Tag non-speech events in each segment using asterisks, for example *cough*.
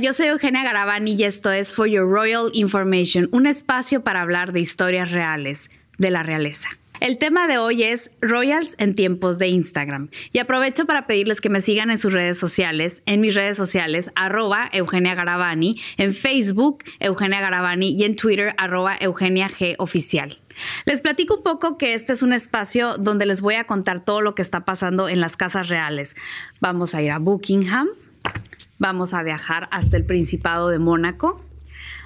yo soy Eugenia Garavani y esto es For Your Royal Information, un espacio para hablar de historias reales de la realeza. El tema de hoy es Royals en tiempos de Instagram. Y aprovecho para pedirles que me sigan en sus redes sociales, en mis redes sociales, arroba Eugenia Garavani, en Facebook, Eugenia Garavani y en Twitter, arroba Eugenia G Oficial. Les platico un poco que este es un espacio donde les voy a contar todo lo que está pasando en las casas reales. Vamos a ir a Buckingham, vamos a viajar hasta el Principado de Mónaco,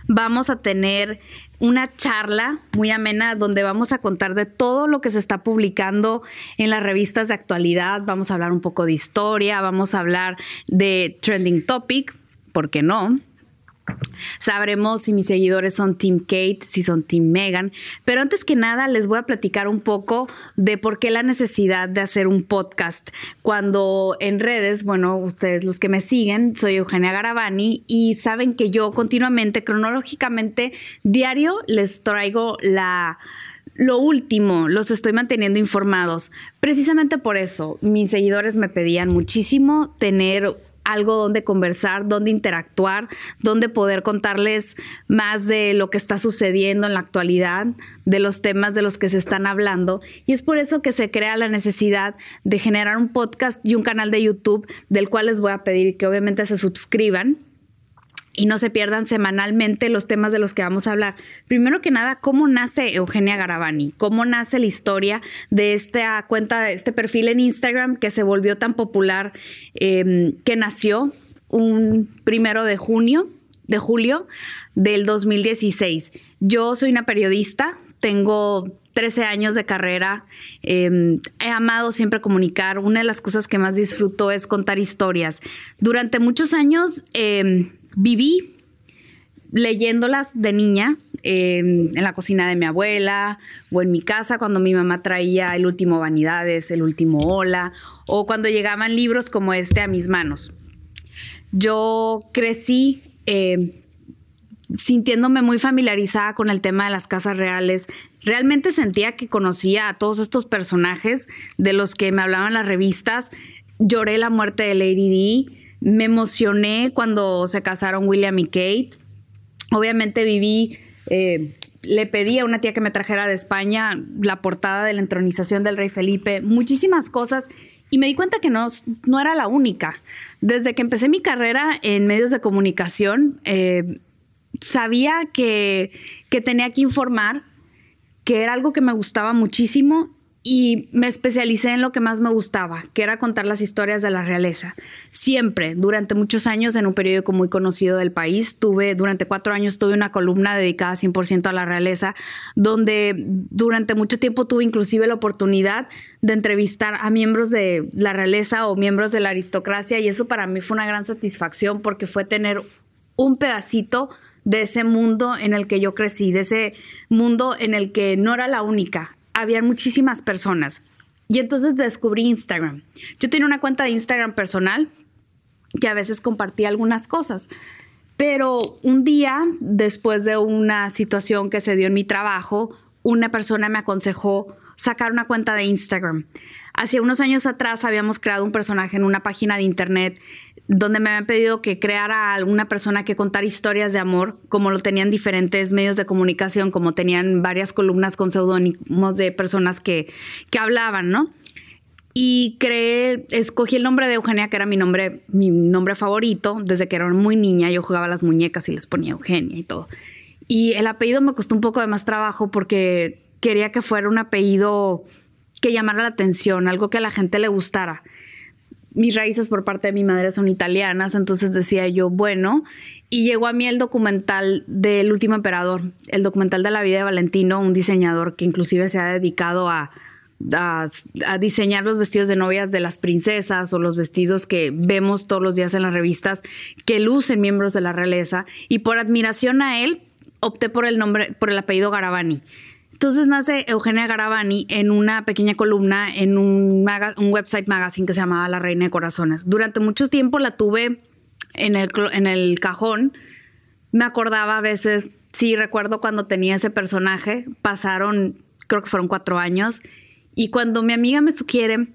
vamos a tener una charla muy amena donde vamos a contar de todo lo que se está publicando en las revistas de actualidad. Vamos a hablar un poco de historia, vamos a hablar de trending topic, ¿por qué no? Sabremos si mis seguidores son Team Kate, si son Team Megan. Pero antes que nada, les voy a platicar un poco de por qué la necesidad de hacer un podcast. Cuando en redes, bueno, ustedes los que me siguen, soy Eugenia Garavani y saben que yo continuamente, cronológicamente, diario les traigo la lo último, los estoy manteniendo informados. Precisamente por eso, mis seguidores me pedían muchísimo tener algo donde conversar, donde interactuar, donde poder contarles más de lo que está sucediendo en la actualidad, de los temas de los que se están hablando. Y es por eso que se crea la necesidad de generar un podcast y un canal de YouTube del cual les voy a pedir que obviamente se suscriban y no se pierdan semanalmente los temas de los que vamos a hablar. Primero que nada, ¿cómo nace Eugenia Garavani? ¿Cómo nace la historia de esta cuenta, de este perfil en Instagram que se volvió tan popular, em, que nació un primero de junio, de julio del 2016? Yo soy una periodista, tengo 13 años de carrera, em, he amado siempre comunicar. Una de las cosas que más disfruto es contar historias. Durante muchos años em, viví leyéndolas de niña en la cocina de mi abuela o en mi casa cuando mi mamá traía el último Vanidades, el último Hola o cuando llegaban libros como este a mis manos. Yo crecí eh, sintiéndome muy familiarizada con el tema de las casas reales. Realmente sentía que conocía a todos estos personajes de los que me hablaban las revistas. Lloré la muerte de Lady D me emocioné cuando se casaron William y Kate. Obviamente viví, eh, le pedí a una tía que me trajera de España la portada de la entronización del rey Felipe, muchísimas cosas. Y me di cuenta que no, no era la única. Desde que empecé mi carrera en medios de comunicación, eh, sabía que, que tenía que informar, que era algo que me gustaba muchísimo y me especialicé en lo que más me gustaba, que era contar las historias de la realeza. Siempre, durante muchos años, en un periódico muy conocido del país, tuve, durante cuatro años, tuve una columna dedicada 100% a la realeza, donde durante mucho tiempo tuve inclusive la oportunidad de entrevistar a miembros de la realeza o miembros de la aristocracia, y eso para mí fue una gran satisfacción porque fue tener un pedacito de ese mundo en el que yo crecí, de ese mundo en el que no era la única, había muchísimas personas. Y entonces descubrí Instagram. Yo tenía una cuenta de Instagram personal que a veces compartía algunas cosas. Pero un día, después de una situación que se dio en mi trabajo, una persona me aconsejó sacar una cuenta de Instagram. Hace unos años atrás habíamos creado un personaje en una página de internet donde me habían pedido que creara alguna persona que contar historias de amor, como lo tenían diferentes medios de comunicación, como tenían varias columnas con seudónimos de personas que, que hablaban, ¿no? Y creé, escogí el nombre de Eugenia, que era mi nombre, mi nombre favorito. Desde que era muy niña, yo jugaba las muñecas y les ponía Eugenia y todo. Y el apellido me costó un poco de más trabajo porque quería que fuera un apellido que llamara la atención, algo que a la gente le gustara mis raíces por parte de mi madre son italianas, entonces decía yo, bueno, y llegó a mí el documental del último emperador, el documental de la vida de Valentino, un diseñador que inclusive se ha dedicado a, diseñar los vestidos de novias de las princesas o los vestidos que vemos todos los días en las revistas que lucen miembros de la realeza, y por admiración a él opté por el nombre, por el apellido Garavani. Entonces nace Eugenia Garavani en una pequeña columna en un, un website magazine que se llamaba La Reina de Corazones. Durante mucho tiempo la tuve en el, en el cajón. Me acordaba a veces, sí, recuerdo cuando tenía ese personaje, pasaron, creo que fueron cuatro años, y cuando mi amiga me sugiere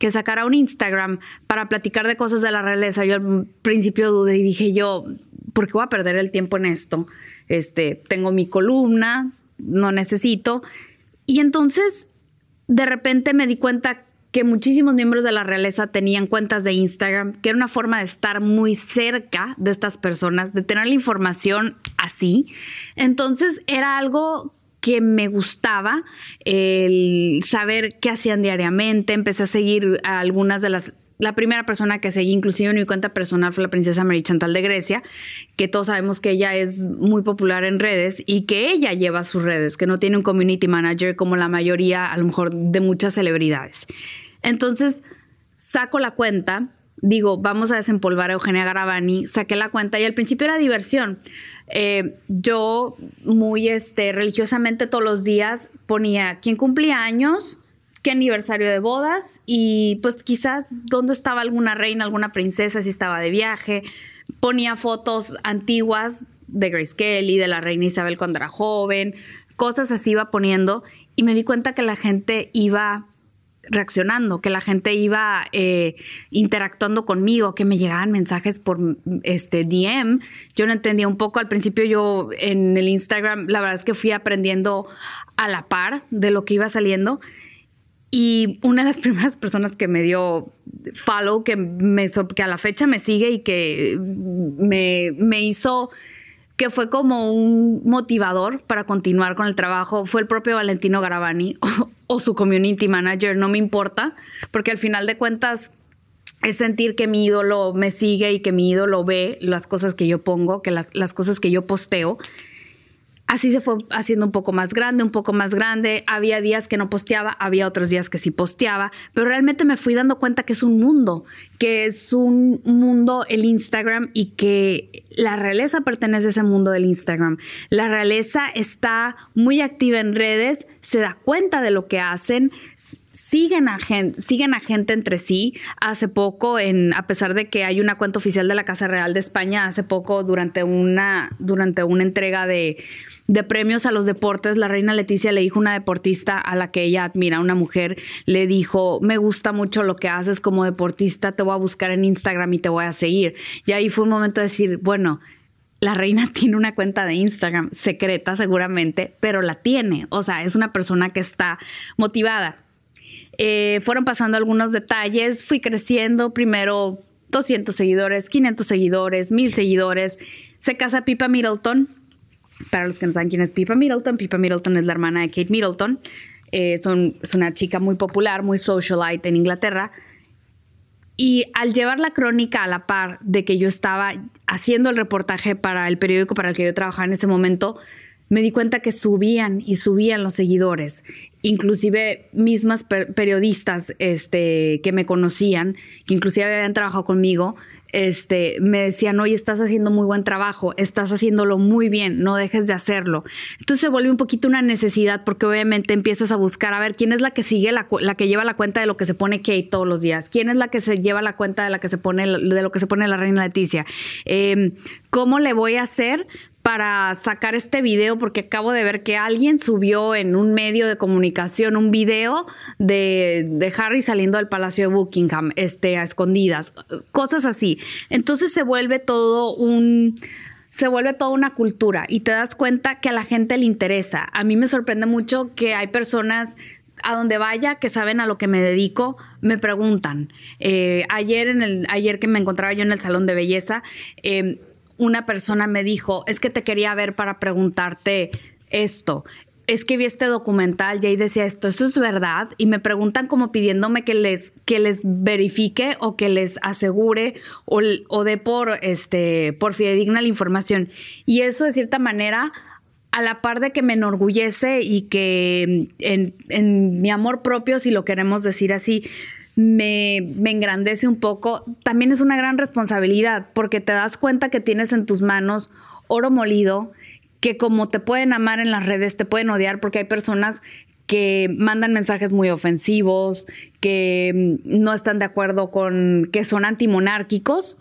que sacara un Instagram para platicar de cosas de la realeza. Yo al principio dudé y dije yo, ¿por qué voy a perder el tiempo en esto? Este, tengo mi columna, no necesito. Y entonces, de repente me di cuenta que muchísimos miembros de la realeza tenían cuentas de Instagram, que era una forma de estar muy cerca de estas personas, de tener la información así. Entonces era algo que me gustaba, el saber qué hacían diariamente. Empecé a seguir a algunas de las la primera persona que seguí, inclusive en mi cuenta personal, fue la princesa Mary Chantal de Grecia, que todos sabemos que ella es muy popular en redes y que ella lleva sus redes, que no tiene un community manager como la mayoría, a lo mejor, de muchas celebridades. Entonces, saco la cuenta, digo, vamos a desempolvar a Eugenia Garavani, saqué la cuenta y al principio era diversión. Eh, yo muy este, religiosamente todos los días ponía quién cumplía años, qué aniversario de bodas y pues quizás dónde estaba alguna reina, alguna princesa, si estaba de viaje. Ponía fotos antiguas de Grace Kelly, de la reina Isabel cuando era joven, cosas así iba poniendo y me di cuenta que la gente iba reaccionando, que la gente iba eh, interactuando conmigo, que me llegaban mensajes por este DM. Yo no entendía un poco. Al principio yo en el Instagram, la verdad es que fui aprendiendo a la par de lo que iba saliendo y una de las *laughs* primeras personas que me dio follow, que, me, que a la fecha me sigue y que me, me hizo que fue como un motivador para continuar con el trabajo, fue el propio Valentino Garavani o, *laughs* o, su community manager, no me importa, porque al final de cuentas es sentir que mi ídolo me sigue y que mi ídolo ve las cosas que yo pongo, que las, las cosas que yo posteo Así se fue haciendo un poco más grande, un poco más grande. Había días que no posteaba, había otros días que sí posteaba, pero realmente me fui dando cuenta que es un mundo, que es un mundo el Instagram y que la realeza pertenece a ese mundo del Instagram. La realeza está muy activa en redes, se da cuenta de lo que hacen, siguen a gente, siguen a gente entre sí. Hace poco, a pesar de que hay una cuenta oficial de la Casa Real de España, hace poco durante una, durante una entrega de, de premios a los deportes, la reina Leticia le dijo a una deportista a la que ella admira, una mujer, le dijo, me gusta mucho lo que haces como deportista, te voy a buscar en Instagram y te voy a seguir. Y ahí fue un momento de decir, bueno, la reina *laughs* tiene una cuenta de Instagram secreta seguramente, pero la tiene. O sea, es una persona que está motivada. Eh, fueron pasando algunos detalles, fui creciendo, primero 200 seguidores, 500 seguidores, 1000 seguidores. Se casa Pipa Middleton. Para los que no saben quién es Pipa Middleton, Pipa Middleton es la hermana de Kate Middleton. Eh, son, es una chica muy popular, muy socialite en Inglaterra. Y al llevar la crónica a la par de que yo estaba haciendo el reportaje para el periódico para el que yo trabajaba en ese momento, me di cuenta que subían y subían los seguidores. Inclusive mismas periodistas este, que me conocían, que inclusive habían trabajado conmigo, este, me decían, oye, estás haciendo muy buen trabajo, estás haciéndolo muy bien, no dejes de hacerlo. Entonces se vuelve un poquito una necesidad porque obviamente empiezas a buscar a ver quién es la que sigue, la, que lleva la cuenta de lo que se pone Kate todos los días, quién es la que se lleva la cuenta de, la que se pone, de lo que se pone la reina Leticia. Em, ¿Cómo le voy a hacer para sacar este video porque acabo de ver que alguien subió en un medio de comunicación un video de, Harry saliendo del Palacio de Buckingham este, a escondidas, cosas así. Entonces se vuelve todo un se vuelve toda una cultura y te das cuenta que a la gente le interesa. A mí me sorprende mucho que hay personas a donde vaya que saben a lo que me dedico, me preguntan. Eh, ayer, en el, ayer que me encontraba yo en el salón de belleza, eh, una persona me dijo, es que te quería ver para preguntarte esto. Es que vi este documental y ahí decía esto, ¿esto es verdad? Y me preguntan como pidiéndome que les, que les verifique o que les asegure o, o dé por, este, por fidedigna la información. Y eso de cierta manera a la par de que me enorgullece y que en, en, mi amor propio, si lo queremos decir así, me, engrandece un poco, también es una gran responsabilidad porque te das cuenta que tienes en tus manos oro molido, que como te pueden amar en las redes, te pueden odiar porque hay personas que mandan mensajes muy ofensivos, que mm, no están de acuerdo con, que son antimonárquicos,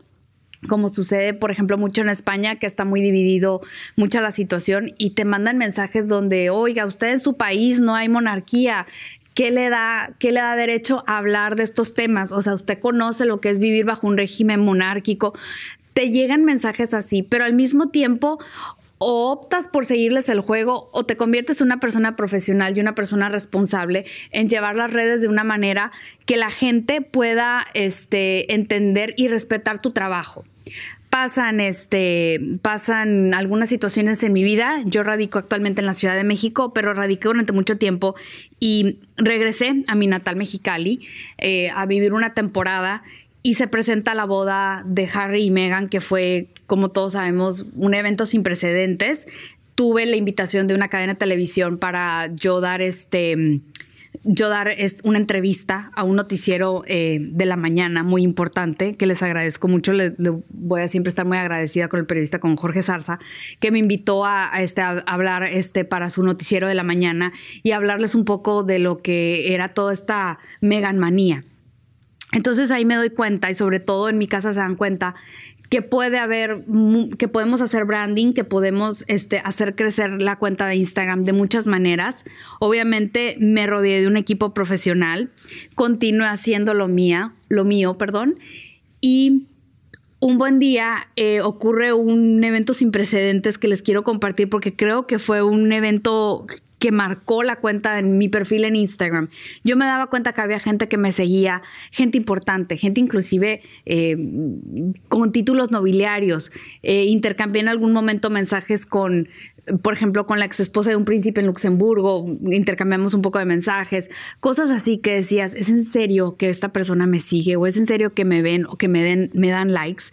como sucede, por ejemplo, mucho en España, que está muy dividido mucha la situación, y te mandan mensajes donde, oiga, usted en su país no hay monarquía, ¿qué le da, qué le da derecho a hablar de estos temas? O sea, usted conoce lo que es vivir bajo un régimen monárquico. Te llegan mensajes así, pero al mismo tiempo o optas por seguirles el juego o te conviertes en una persona profesional y una persona responsable en llevar las redes de una manera que la gente pueda este, entender y respetar tu trabajo pasan, este, pasan algunas situaciones en mi vida. Yo radico actualmente en la Ciudad de México, pero radiqué durante mucho tiempo y regresé a mi natal Mexicali eh, a vivir una temporada y se presenta la boda de Harry y Meghan, que fue, como todos sabemos, un evento sin precedentes. Tuve la invitación de una cadena de televisión para yo dar este yo dar es una entrevista a un noticiero eh, de la mañana muy importante, que les agradezco mucho, voy a siempre estar muy agradecida con el periodista, con Jorge Zarza, que me invitó a, este, hablar este, para su noticiero de la mañana y hablarles un poco de lo que era toda esta meganmanía. Entonces ahí me doy cuenta y sobre todo en mi casa se dan cuenta que puede haber, que podemos hacer branding, que podemos este, hacer crecer la cuenta de Instagram de muchas maneras. Obviamente me rodeé de un equipo profesional, continué haciendo lo mía, lo mío, perdón, y un buen día eh, ocurre un evento sin precedentes que les quiero compartir porque creo que fue un evento que marcó la cuenta en mi perfil en Instagram. Yo me daba cuenta que había gente que me seguía, gente importante, gente inclusive eh, con títulos nobiliarios. Eh, intercambié en algún momento mensajes con, por ejemplo, con la ex esposa de un príncipe en Luxemburgo, intercambiamos un poco de mensajes, cosas así que decías, ¿es en serio que esta persona me sigue? ¿O es en serio que me ven o que me, den, me dan likes?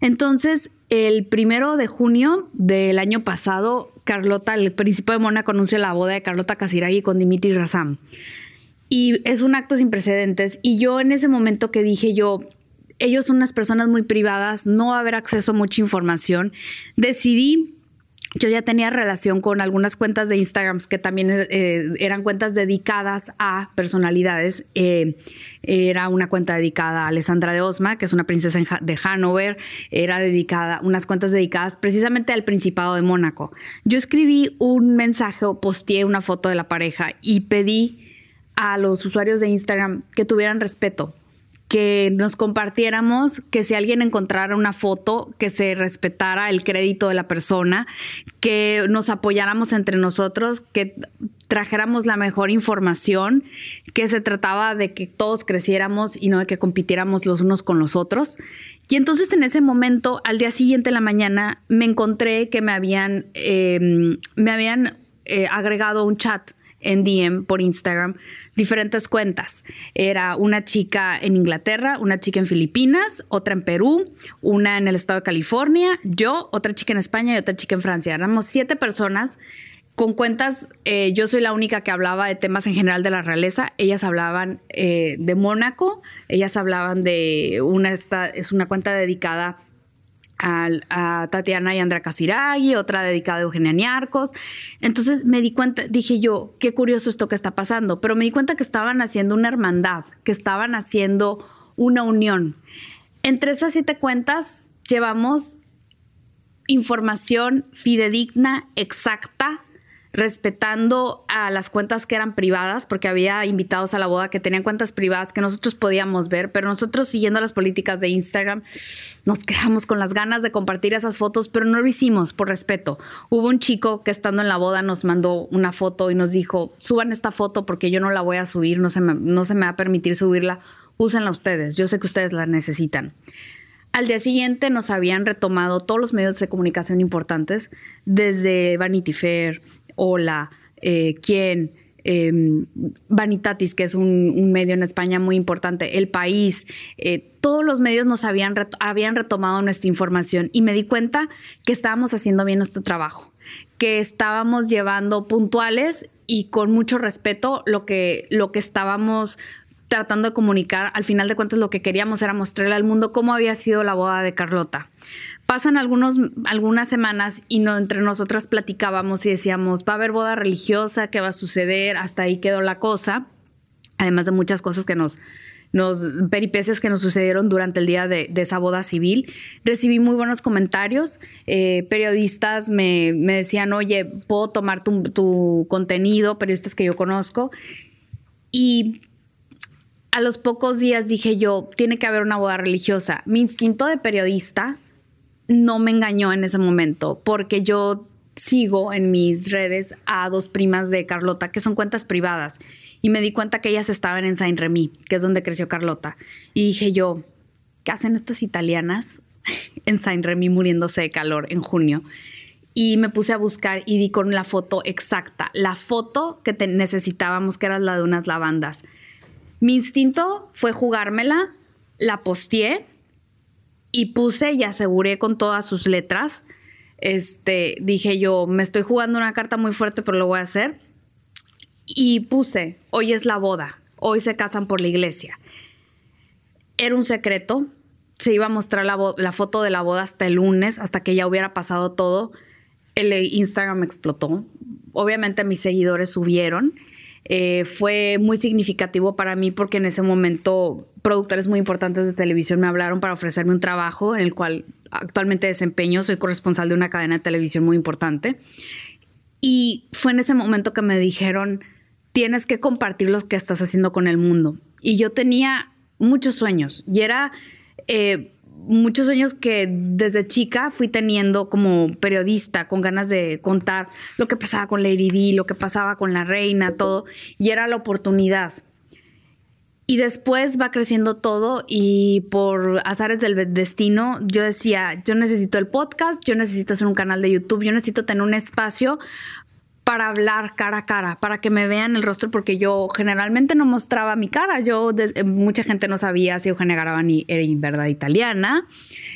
Entonces, el primero de junio del año pasado Carlota, el príncipe de Mónaco, anuncia la boda de Carlota Casiraghi con Dimitri Razam. Y es un acto sin precedentes. Y yo en ese momento que dije yo, ellos son unas personas muy privadas, no va a haber acceso a mucha información, decidí yo ya tenía relación con algunas cuentas de Instagram que también eh, eran cuentas dedicadas a personalidades. Eh, era una cuenta dedicada a Alessandra de Osma, que es una princesa de Hanover. Era dedicada, unas cuentas dedicadas precisamente al Principado de Mónaco. Yo escribí un mensaje o posteé una foto de la pareja y pedí a los usuarios de Instagram que tuvieran respeto que nos compartiéramos, que si alguien encontrara una foto, que se respetara el crédito de la persona, que nos apoyáramos entre nosotros, que trajéramos la mejor información, que se trataba de que todos creciéramos y no de que compitiéramos los unos con los otros. Y entonces en ese momento, al día siguiente en la mañana, me encontré que me habían, eh, me habían eh, agregado un chat en DM por Instagram diferentes cuentas. Era una chica en Inglaterra, una chica en Filipinas, otra en Perú, una en el estado de California, yo, otra chica en España y otra chica en Francia. Éramos siete personas con cuentas, eh, yo soy la única que hablaba de temas en general de la realeza. Ellas hablaban eh, de Mónaco, ellas hablaban de una, esta, es una cuenta dedicada a, Tatiana y Andrea Casiraghi, otra dedicada a Eugenia Niarcos. Entonces me di cuenta, dije yo, qué curioso esto que está pasando, pero me di cuenta que estaban haciendo una hermandad, que estaban haciendo una unión. Entre esas siete cuentas llevamos información fidedigna, exacta, respetando a las cuentas que eran privadas, porque había invitados a la boda que tenían cuentas privadas que nosotros podíamos ver, pero nosotros siguiendo las políticas de Instagram nos quedamos con las ganas de compartir esas fotos, pero no lo hicimos por respeto. Hubo un chico que estando en la boda nos mandó una foto y nos dijo, suban esta foto porque yo no la voy a subir, no se me, no se me va a permitir subirla, úsenla ustedes, yo sé que ustedes la necesitan. Al día siguiente nos habían retomado todos los medios de comunicación importantes, desde Vanity Fair, Hola, eh, quién, em, Vanitatis, que es un, medio en España muy importante, El País, eh, todos los medios nos habían, habían retomado nuestra información y me di cuenta que estábamos haciendo bien nuestro trabajo, que estábamos llevando puntuales y con mucho respeto lo que, lo que estábamos tratando de comunicar. Al final de cuentas lo que queríamos era mostrarle al mundo cómo había sido la boda de Carlota. Pasan algunos, algunas semanas y entre nosotras platicábamos y decíamos, va a haber boda religiosa, ¿qué va a suceder? Hasta ahí quedó la cosa, además de muchas cosas que nos, nos peripecias que nos sucedieron durante el día de, esa boda civil. Recibí muy buenos comentarios. Eh, periodistas me, decían, oye, puedo tomar tu, tu, contenido, periodistas que yo conozco. Y a los pocos días dije yo, tiene que haber una boda religiosa. Mi instinto de periodista no me engañó en ese momento, porque yo sigo en mis redes a dos primas de Carlota, que son cuentas privadas, y me di cuenta que ellas estaban en Saint Remy, que es donde creció Carlota. Y dije yo, ¿qué hacen estas italianas *laughs* en Saint Remy muriéndose de calor en junio? Y me puse a buscar y di con la foto exacta, la foto que necesitábamos, que era la de unas lavandas. Mi instinto fue jugármela, la posteé y puse y aseguré con todas sus letras. Este, dije yo, me estoy jugando una carta muy fuerte, pero lo voy a hacer. Y puse, hoy es la boda, hoy se casan por la iglesia. Era un secreto, se iba a mostrar la, la foto de la boda hasta el lunes, hasta que ya hubiera pasado todo. El Instagram explotó. Obviamente mis seguidores subieron eh, fue muy significativo para mí porque en ese momento productores muy importantes de televisión me hablaron para ofrecerme un trabajo en el cual actualmente desempeño, soy corresponsal de una cadena de televisión muy importante. Y fue en ese momento que me dijeron, tienes que compartir lo que estás haciendo con el mundo. Y yo tenía muchos sueños y era... Eh, muchos sueños que desde chica fui teniendo como periodista, con ganas de contar lo que pasaba con Lady Di, lo que pasaba con la reina, todo, y era la oportunidad. Y después va creciendo todo y por azares del destino, yo decía, yo necesito el podcast, yo necesito hacer un canal de YouTube, yo necesito tener un espacio para hablar cara a cara, para que me vean el rostro, porque yo generalmente no mostraba mi cara. Yo, eh, mucha gente no sabía si Eugenia Garavani era en verdad italiana.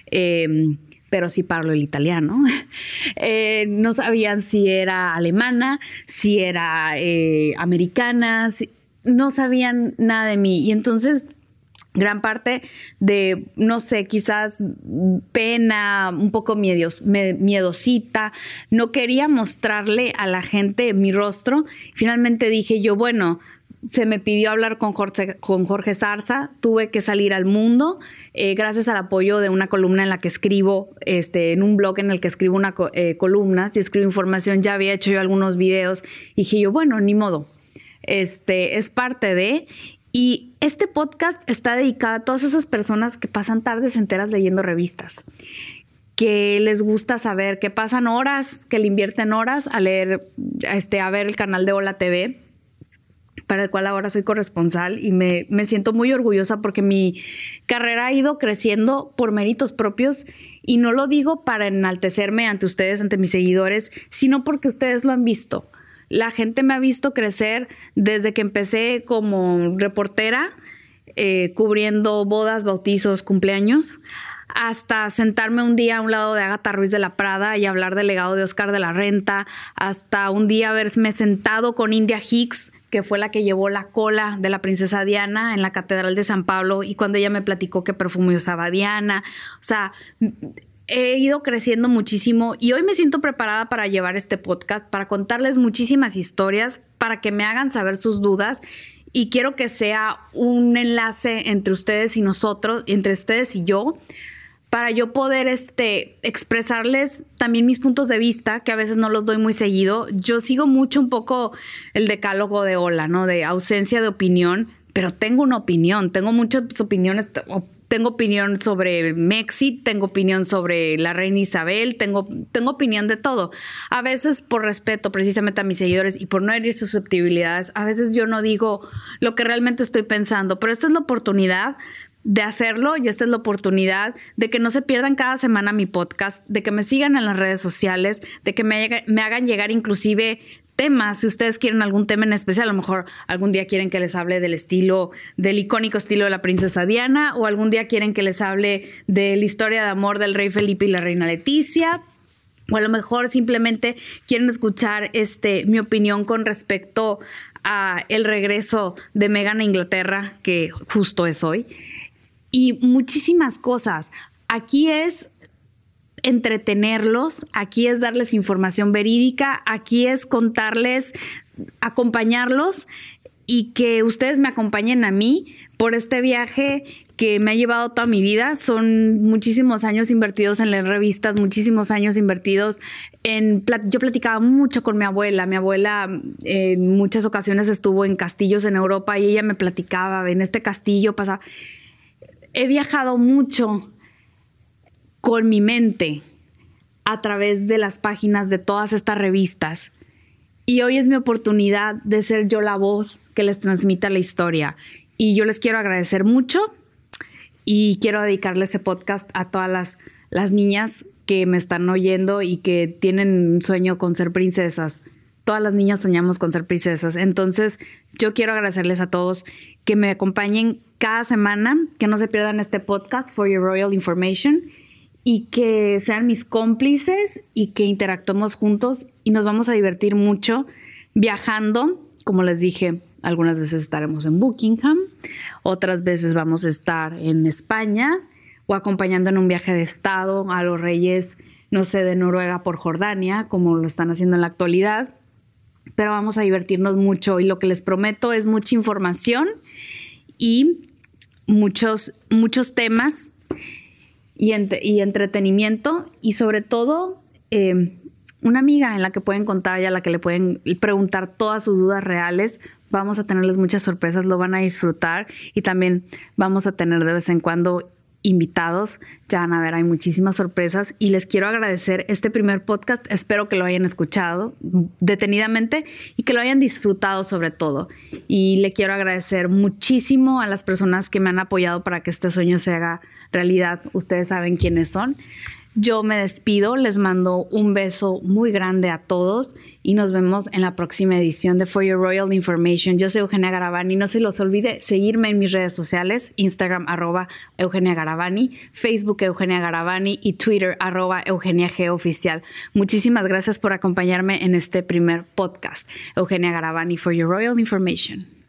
Em, pero sí parlo el italiano. *laughs* Eh, no sabían si era alemana, si era eh, americana, no sabían nada de mí. Y entonces gran parte de, no sé, quizás pena, un poco miedos, miedosita. No quería mostrarle a la gente mi rostro. Finalmente dije yo, bueno, se me pidió hablar con Jorge, con Jorge Zarza, tuve que salir al mundo eh, gracias al apoyo de una columna en la que escribo, este, en un blog en el que escribo una eh, columna, si escribo información, ya había hecho yo algunos videos, y dije yo, bueno, ni modo, este, es parte de, y este podcast está dedicado a todas esas personas que pasan tardes enteras leyendo revistas, que les gusta saber, que pasan horas, que le invierten horas a leer, este, a ver el canal de Hola TV, para el cual ahora soy corresponsal y me siento muy orgullosa porque mi carrera ha ido creciendo por méritos propios. Y no lo digo para enaltecerme ante ustedes, ante mis seguidores, sino porque ustedes lo han visto la gente me ha visto crecer desde que empecé como reportera, eh, cubriendo bodas, bautizos, cumpleaños, hasta sentarme un día a un lado de Agatha Ruiz de la Prada y hablar del legado de Oscar de la Renta, hasta un día haberme sentado con India Hicks, que fue la que llevó la cola de la princesa Diana en la Catedral de San Pablo y cuando ella me platicó qué perfume usaba Diana. O sea, he ido creciendo muchísimo y hoy me siento preparada para llevar este podcast, para contarles muchísimas historias, para que me hagan saber sus dudas y quiero que sea un enlace entre ustedes y nosotros, entre ustedes y yo, para yo poder este, expresarles también mis puntos de vista, que a veces no los doy muy seguido. Yo sigo mucho un poco el decálogo de hola, ¿no? De ausencia de opinión, pero tengo una opinión, tengo muchas opiniones, tengo opinión sobre Mexi, tengo opinión sobre la reina Isabel, tengo, tengo opinión de todo. A veces por respeto precisamente a mis seguidores y por no herir susceptibilidades, a veces yo no digo lo que realmente estoy pensando, pero esta es la oportunidad de hacerlo y esta es la oportunidad de que no se pierdan cada semana mi podcast, de que me sigan en las redes sociales, de que me, me hagan llegar inclusive temas, si ustedes quieren algún tema en especial, a lo mejor algún día quieren que les hable del estilo, del icónico estilo de la princesa Diana, o algún día quieren que les hable de la historia de amor del rey Felipe y la reina Leticia, o a lo mejor simplemente quieren escuchar este, mi opinión con respecto a el regreso de Meghan a Inglaterra, que justo es hoy, y muchísimas cosas. Aquí es entretenerlos, aquí es darles información verídica, aquí es contarles, acompañarlos y que ustedes me acompañen a mí por este viaje que me ha llevado toda mi vida. Son muchísimos años invertidos en las revistas, muchísimos años invertidos en... Yo platicaba mucho con mi abuela. Mi abuela en muchas ocasiones estuvo en castillos en Europa y ella me platicaba, en este castillo pasaba... He viajado mucho con mi mente a través de las páginas de todas estas revistas. Y hoy es mi oportunidad de ser yo la voz que les transmita la historia. Y yo les quiero agradecer mucho y quiero dedicarle ese podcast a todas las, las niñas que me están oyendo y que tienen un sueño con ser princesas. Todas las niñas soñamos con ser princesas. Entonces, yo quiero agradecerles a todos que me acompañen cada semana, que no se pierdan este podcast For Your Royal Information y que sean mis cómplices y que interactuemos juntos y nos vamos a divertir mucho viajando, como les dije, algunas veces estaremos en Buckingham, otras veces vamos a estar en España o acompañando en un viaje de Estado a los reyes, no sé, de Noruega por Jordania, como lo están haciendo en la actualidad. Pero vamos a divertirnos mucho y lo que les prometo es mucha información y muchos, muchos temas y, entretenimiento y sobre todo eh, una amiga en la que pueden contar y a la que le pueden preguntar todas sus dudas reales vamos a tenerles muchas sorpresas, lo van a disfrutar y también vamos a tener de vez en cuando invitados. Ya van a ver, hay muchísimas sorpresas y les quiero agradecer este primer podcast. Espero que lo hayan escuchado detenidamente y que lo hayan disfrutado sobre todo. Y le quiero agradecer muchísimo a las personas que me han apoyado para que este sueño se haga realidad. Ustedes saben quiénes son. Yo me despido, les mando un beso muy grande a todos y nos vemos en la próxima edición de For Your Royal Information. Yo soy Eugenia Garavani, no se los olvide seguirme en mis redes sociales, Instagram arroba Eugenia Garavani, Facebook Eugenia Garavani y Twitter arroba Eugenia G Oficial. Muchísimas gracias por acompañarme en este primer podcast. Eugenia Garavani For Your Royal Information.